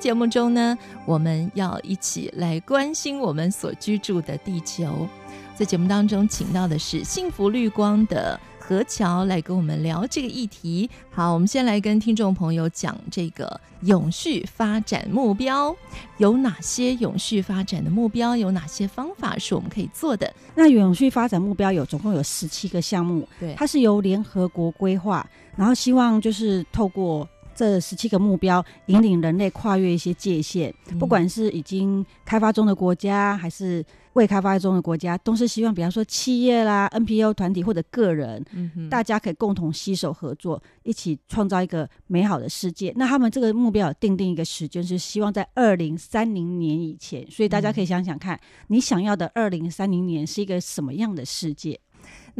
节目中呢，我们要一起来关心我们所居住的地球。在节目当中，请到的是幸福绿光的何乔来跟我们聊这个议题。好，我们先来跟听众朋友讲这个永续发展目标有哪些？永续发展的目标有哪些方法是我们可以做的？那永续发展目标有总共有十七个项目，对，它是由联合国规划，然后希望就是透过这十七个目标，引领人类跨越一些界限，不管是已经开发中的国家还是。未开发中的国家都是希望，比方说企业啦、NPO 团体或者个人，嗯，大家可以共同携手合作，一起创造一个美好的世界。那他们这个目标有定定一个时间，是希望在二零三零年以前。所以大家可以想想看，你想要的二零三零年是一个什么样的世界？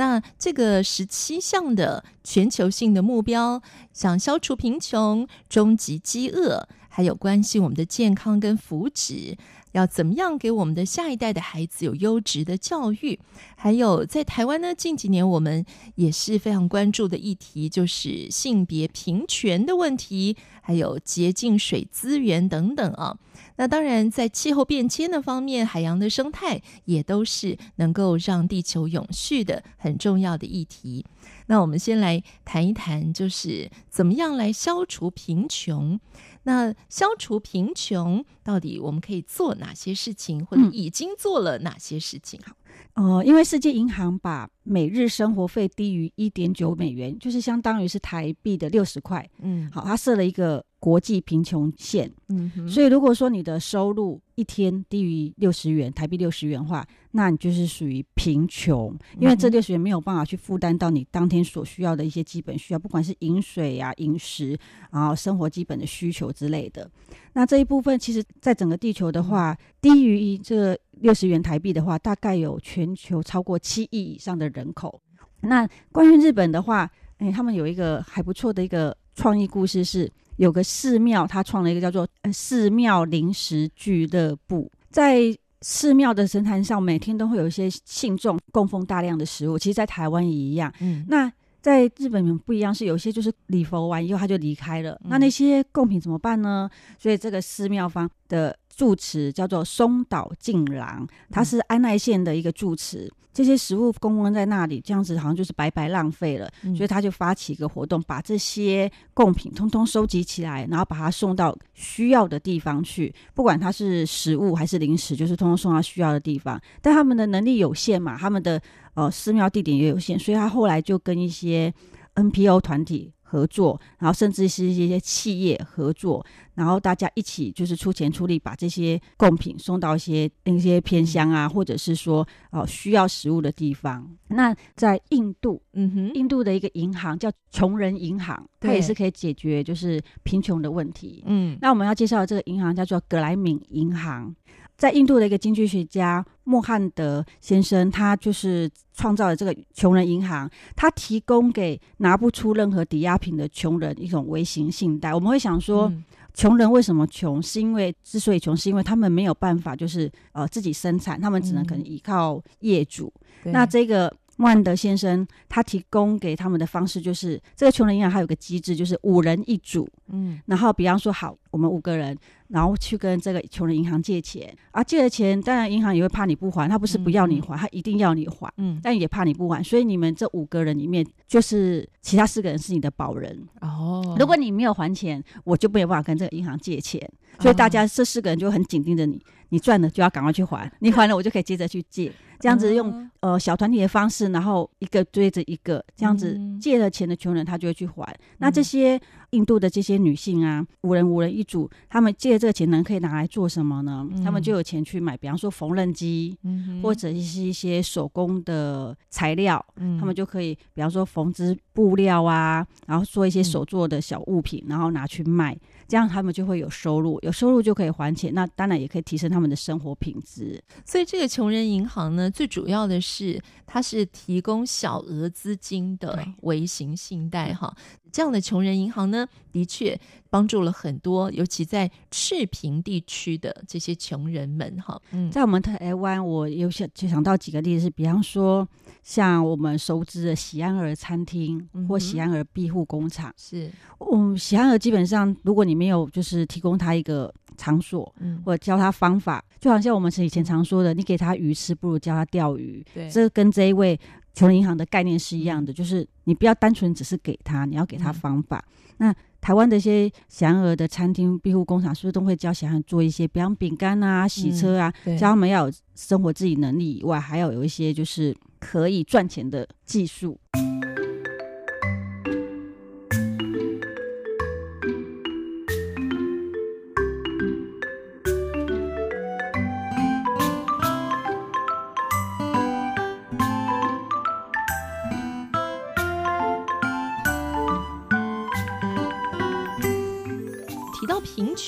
那这个十七项的全球性的目标，想消除贫穷、终极饥饿，还有关系我们的健康跟福祉。要怎么样给我们的下一代的孩子有优质的教育？还有在台湾呢，近几年我们也是非常关注的议题，就是性别平权的问题，还有洁净水资源等等啊。那当然，在气候变迁的方面，海洋的生态也都是能够让地球永续的很重要的议题。那我们先来谈一谈，就是怎么样来消除贫穷。那消除贫穷，到底我们可以做哪些事情，或者已经做了哪些事情？好、嗯，呃，因为世界银行把每日生活费低于一点九美元，就是相当于是台币的六十块。嗯，好，它设了一个国际贫穷线。嗯，所以如果说你的收入一天低于六十元台币六十元的话，那你就是属于贫穷，因为这六十元没有办法去负担到你当天所需要的一些基本需要，不管是饮水呀、啊、饮食，然后生活基本的需求之类的。那这一部分其实，在整个地球的话，低于这个六十元台币的话，大概有全球超过七亿以上的人口。那关于日本的话，哎，他们有一个还不错的一个创意故事是，是有个寺庙，他创了一个叫做“寺庙零食俱乐部”。在寺庙的神坛上，每天都会有一些信众供奉大量的食物。其实，在台湾也一样。嗯，那在日本不一样，是有些就是礼佛完以后他就离开了。那那些贡品怎么办呢？所以这个寺庙方的。住持叫做松岛静郎，他是安奈县的一个住持。这些食物供奉在那里，这样子好像就是白白浪费了，嗯、所以他就发起一个活动，把这些贡品通通收集起来，然后把它送到需要的地方去。不管它是食物还是零食，就是通通送到需要的地方。但他们的能力有限嘛，他们的呃寺庙地点也有限，所以他后来就跟一些 NPO 团体。合作，然后甚至是一些企业合作，然后大家一起就是出钱出力，把这些贡品送到一些那些偏乡啊，或者是说哦需要食物的地方。那在印度，嗯哼，印度的一个银行叫穷人银行，它也是可以解决就是贫穷的问题。嗯，那我们要介绍的这个银行叫做格莱敏银行。在印度的一个经济学家莫汉德先生，他就是创造了这个穷人银行，他提供给拿不出任何抵押品的穷人一种微型信贷。我们会想说，嗯、穷人为什么穷？是因为之所以穷，是因为他们没有办法，就是呃自己生产，他们只能可能依靠业主。嗯、那这个。万德先生他提供给他们的方式就是，这个穷人银行还有个机制，就是五人一组，嗯，然后比方说好，我们五个人，然后去跟这个穷人银行借钱，啊，借了钱，当然银行也会怕你不还，他不是不要你还，他一定要你还，嗯，但也怕你不还，所以你们这五个人里面，就是其他四个人是你的保人哦。如果你没有还钱，我就没有办法跟这个银行借钱，所以大家这四个人就很紧盯着你，你赚了就要赶快去还，你还了我就可以接着去借。这样子用呃小团体的方式，然后一个追着一个，这样子借了钱的穷人他就会去还。那这些印度的这些女性啊，五人五人一组，他们借这个钱能可以拿来做什么呢？嗯、他们就有钱去买，比方说缝纫机，嗯、或者是一些手工的材料，嗯、他们就可以，比方说缝织布料啊，然后做一些手做的小物品，嗯、然后拿去卖，这样他们就会有收入，有收入就可以还钱，那当然也可以提升他们的生活品质。所以这个穷人银行呢，最主要的是它是提供小额资金的微型信贷哈。这样的穷人银行呢，的确帮助了很多，尤其在赤贫地区的这些穷人们哈。嗯，在我们台湾，我有想就想到几个例子，是比方说像我们熟知的喜安儿餐厅或喜安儿庇护工厂。是，嗯，喜安儿基本上，如果你没有就是提供他一个场所，嗯，或者教他方法，就好像我们是以前常说的，你给他鱼吃，不如教他钓鱼。对，这跟这一位。穷人银行的概念是一样的，就是你不要单纯只是给他，你要给他方法。嗯、那台湾的一些喜安儿的餐厅、庇护工厂，是不是都会教喜安儿做一些，比方饼干啊、洗车啊，嗯、教他们要有生活自理能力以外，还要有一些就是可以赚钱的技术。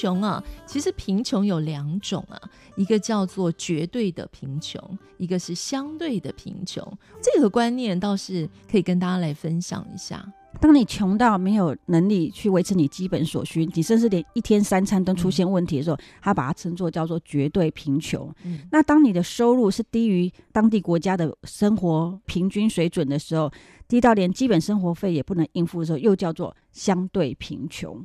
穷啊，其实贫穷有两种啊，一个叫做绝对的贫穷，一个是相对的贫穷。这个观念倒是可以跟大家来分享一下。当你穷到没有能力去维持你基本所需，你甚至连一天三餐都出现问题的时候，嗯、他把它称作叫做绝对贫穷。嗯、那当你的收入是低于当地国家的生活平均水准的时候，低到连基本生活费也不能应付的时候，又叫做相对贫穷。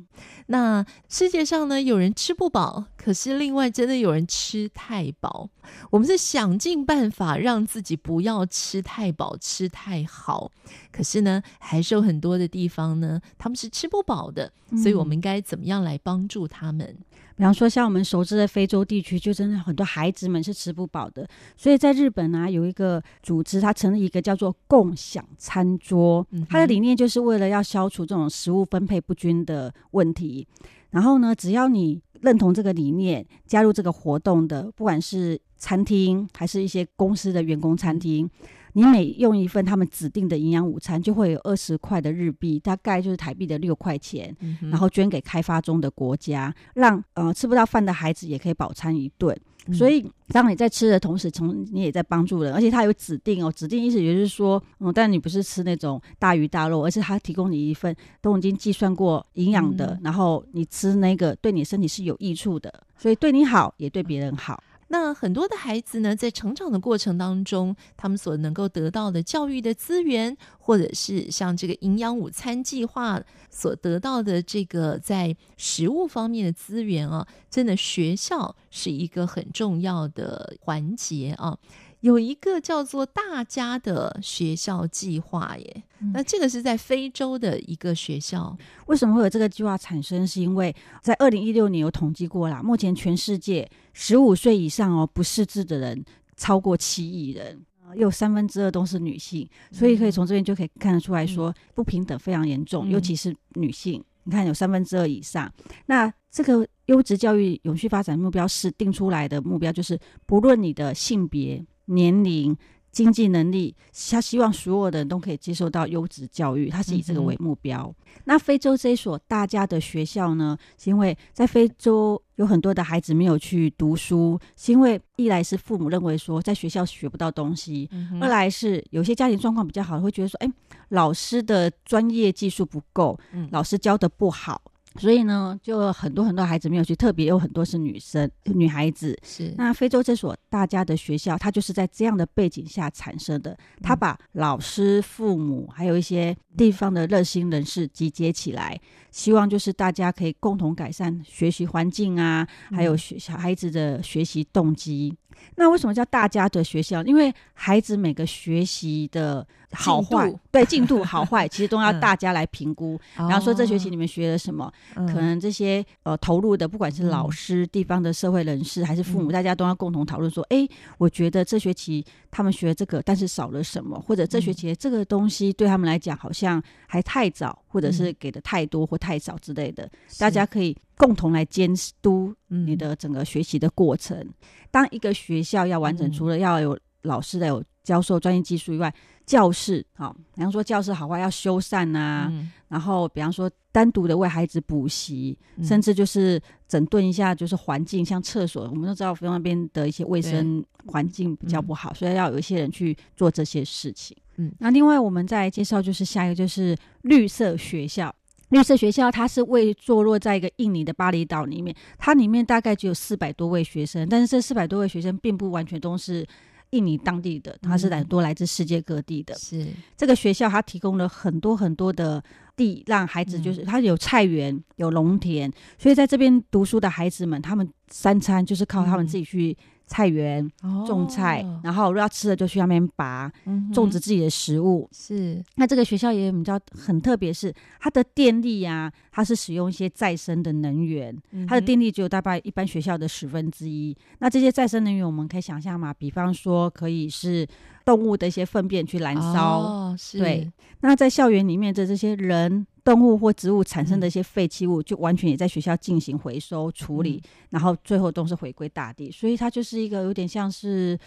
那世界上呢，有人吃不饱，可是另外真的有人吃太饱。我们是想尽办法让自己不要吃太饱、吃太好，可是呢，还是有很多的地方呢，他们是吃不饱的。所以我们应该怎么样来帮助他们？嗯比方说，像我们熟知的非洲地区，就真的很多孩子们是吃不饱的。所以在日本呢、啊，有一个组织，它成立一个叫做“共享餐桌”，它的理念就是为了要消除这种食物分配不均的问题。然后呢，只要你认同这个理念，加入这个活动的，不管是餐厅还是一些公司的员工餐厅。你每用一份他们指定的营养午餐，就会有二十块的日币，大概就是台币的六块钱，嗯、然后捐给开发中的国家，让呃吃不到饭的孩子也可以饱餐一顿。嗯、所以，当你在吃的同时，从你也在帮助人，而且他有指定哦，指定意思也就是说，嗯，但你不是吃那种大鱼大肉，而是他提供你一份都已经计算过营养的，嗯、然后你吃那个对你身体是有益处的，所以对你好也对别人好。那很多的孩子呢，在成长的过程当中，他们所能够得到的教育的资源，或者是像这个营养午餐计划所得到的这个在食物方面的资源啊，真的学校是一个很重要的环节啊。有一个叫做“大家的学校计划”耶，嗯、那这个是在非洲的一个学校。为什么会有这个计划产生？是因为在二零一六年有统计过啦，目前全世界十五岁以上哦不识字的人超过七亿人，有三分之二都是女性，所以可以从这边就可以看得出来说不平等非常严重，嗯、尤其是女性。你看有三分之二以上，那这个优质教育永续发展目标是定出来的目标，就是不论你的性别。年龄、经济能力，他希望所有的人都可以接受到优质教育，他是以这个为目标。嗯、那非洲这一所大家的学校呢，是因为在非洲有很多的孩子没有去读书，是因为一来是父母认为说在学校学不到东西，嗯、二来是有些家庭状况比较好，会觉得说，哎，老师的专业技术不够，嗯、老师教的不好。所以呢，就很多很多孩子没有去，特别有很多是女生、女孩子。是那非洲这所大家的学校，它就是在这样的背景下产生的。它把老师、父母还有一些地方的热心人士集结起来，希望就是大家可以共同改善学习环境啊，还有学小孩子的学习动机。那为什么叫大家的学校？因为孩子每个学习的好坏，对进度好坏，其实都要 大家来评估。然后说这学期你们学了什么？可能这些呃投入的，不管是老师、地方的社会人士还是父母，大家都要共同讨论说：哎，我觉得这学期他们学这个，但是少了什么？或者这学期这个东西对他们来讲好像还太早，或者是给的太多或太少之类的。大家可以共同来监督你的整个学习的过程。当一个学校要完整，除了要有老师的有教授专业技术以外，教室好，比方说教室好坏要修缮啊，嗯、然后比方说单独的为孩子补习，嗯、甚至就是整顿一下就是环境，像厕所，我们都知道那边的一些卫生环境比较不好，嗯、所以要有一些人去做这些事情。嗯，那另外我们再介绍就是下一个就是绿色学校，绿色学校它是位坐落在一个印尼的巴厘岛里面，它里面大概只有四百多位学生，但是这四百多位学生并不完全都是。印尼当地的，他是来多来自世界各地的。是这个学校，它提供了很多很多的地，让孩子就是他有菜园，有农田，所以在这边读书的孩子们，他们三餐就是靠他们自己去。菜园种菜，哦、然后如果要吃的就去那边拔，嗯、种植自己的食物。是，那这个学校也比较很特别，是它的电力呀、啊，它是使用一些再生的能源，嗯、它的电力只有大概一般学校的十分之一。那这些再生能源，我们可以想象嘛，比方说可以是动物的一些粪便去燃烧，哦、是对。那在校园里面的这些人。动物或植物产生的一些废弃物，就完全也在学校进行回收处理，嗯、然后最后都是回归大地。所以它就是一个有点像是，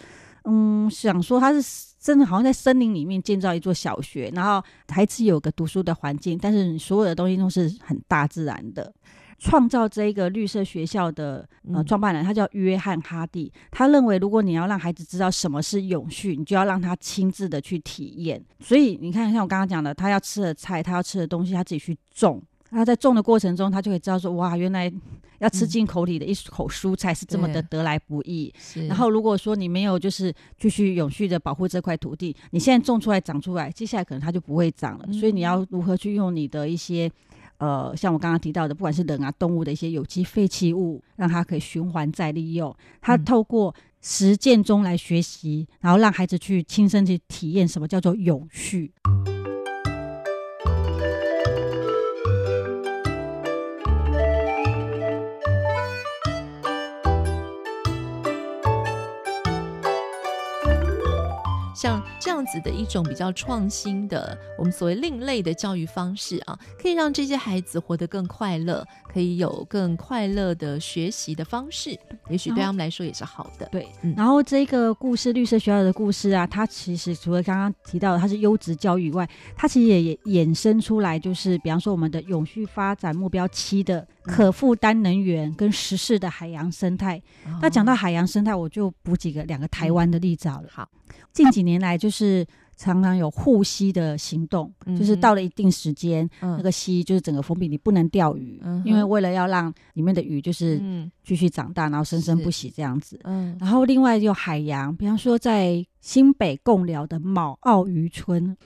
嗯，想说它是真的好像在森林里面建造一座小学，然后还是有个读书的环境，但是所有的东西都是很大自然的。创造这一个绿色学校的呃创办人，他叫约翰哈蒂。他认为，如果你要让孩子知道什么是永续，你就要让他亲自的去体验。所以你看，像我刚刚讲的，他要吃的菜，他要吃的东西，他自己去种。他在种的过程中，他就会知道说，哇，原来要吃进口里的一口蔬菜是这么的得来不易。然后，如果说你没有就是继续永续的保护这块土地，你现在种出来长出来，接下来可能它就不会长了。所以你要如何去用你的一些。呃，像我刚刚提到的，不管是人啊、动物的一些有机废弃物，让它可以循环再利用。它透过实践中来学习，然后让孩子去亲身去体验什么叫做永续。像这样子的一种比较创新的，我们所谓另类的教育方式啊，可以让这些孩子活得更快乐，可以有更快乐的学习的方式，也许对他们来说也是好的。对，嗯、然后这个故事绿色学校的故事啊，它其实除了刚刚提到的它是优质教育以外，它其实也衍生出来，就是比方说我们的永续发展目标七的可负担能源跟实事的海洋生态。嗯、那讲到海洋生态，我就补几个两个台湾的例子好了。好。近几年来，就是常常有护溪的行动，嗯、就是到了一定时间，嗯、那个溪就是整个封闭，你不能钓鱼，嗯、因为为了要让里面的鱼就是继续长大，嗯、然后生生不息这样子。嗯，然后另外有海洋，比方说在新北贡寮的卯澳渔村，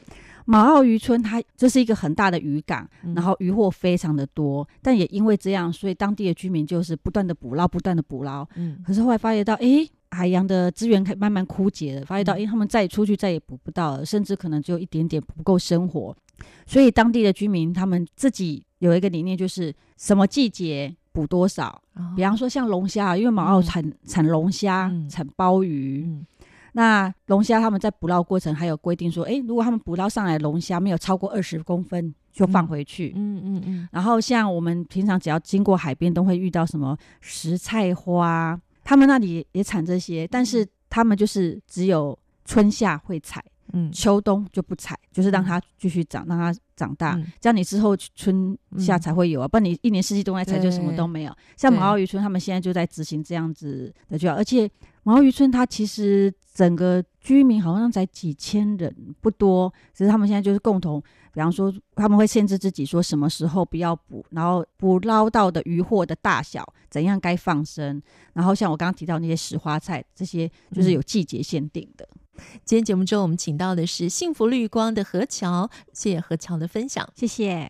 卯澳渔村它这是一个很大的渔港，嗯、然后渔获非常的多，但也因为这样，所以当地的居民就是不断的捕捞，不断的捕捞。嗯，可是后来发现到，诶。海洋的资源开慢慢枯竭了，发现到，因为他们再出去再也捕不到了，甚至可能只有一点点不够生活，所以当地的居民他们自己有一个理念，就是什么季节捕多少。哦、比方说像龙虾，因为马澳产、嗯、产龙虾、嗯、产鲍鱼，嗯、那龙虾他们在捕捞过程还有规定说，哎，如果他们捕捞上来龙虾没有超过二十公分，就放回去。嗯。嗯嗯然后像我们平常只要经过海边，都会遇到什么石菜花。他们那里也产这些，但是他们就是只有春夏会采，嗯，秋冬就不采，就是让它继续长，让它长大，嗯、这样你之后春夏才会有啊，不然你一年四季都在采，就什么都没有。像毛奥渔村，他们现在就在执行这样子的就，而且卯澳渔村它其实整个居民好像才几千人，不多，只是他们现在就是共同。比方说，他们会限制自己说什么时候不要捕，然后捕捞到的渔获的大小怎样该放生，然后像我刚刚提到那些石花菜，这些就是有季节限定的。嗯、今天节目中，我们请到的是幸福绿光的何乔，谢谢何乔的分享，谢谢。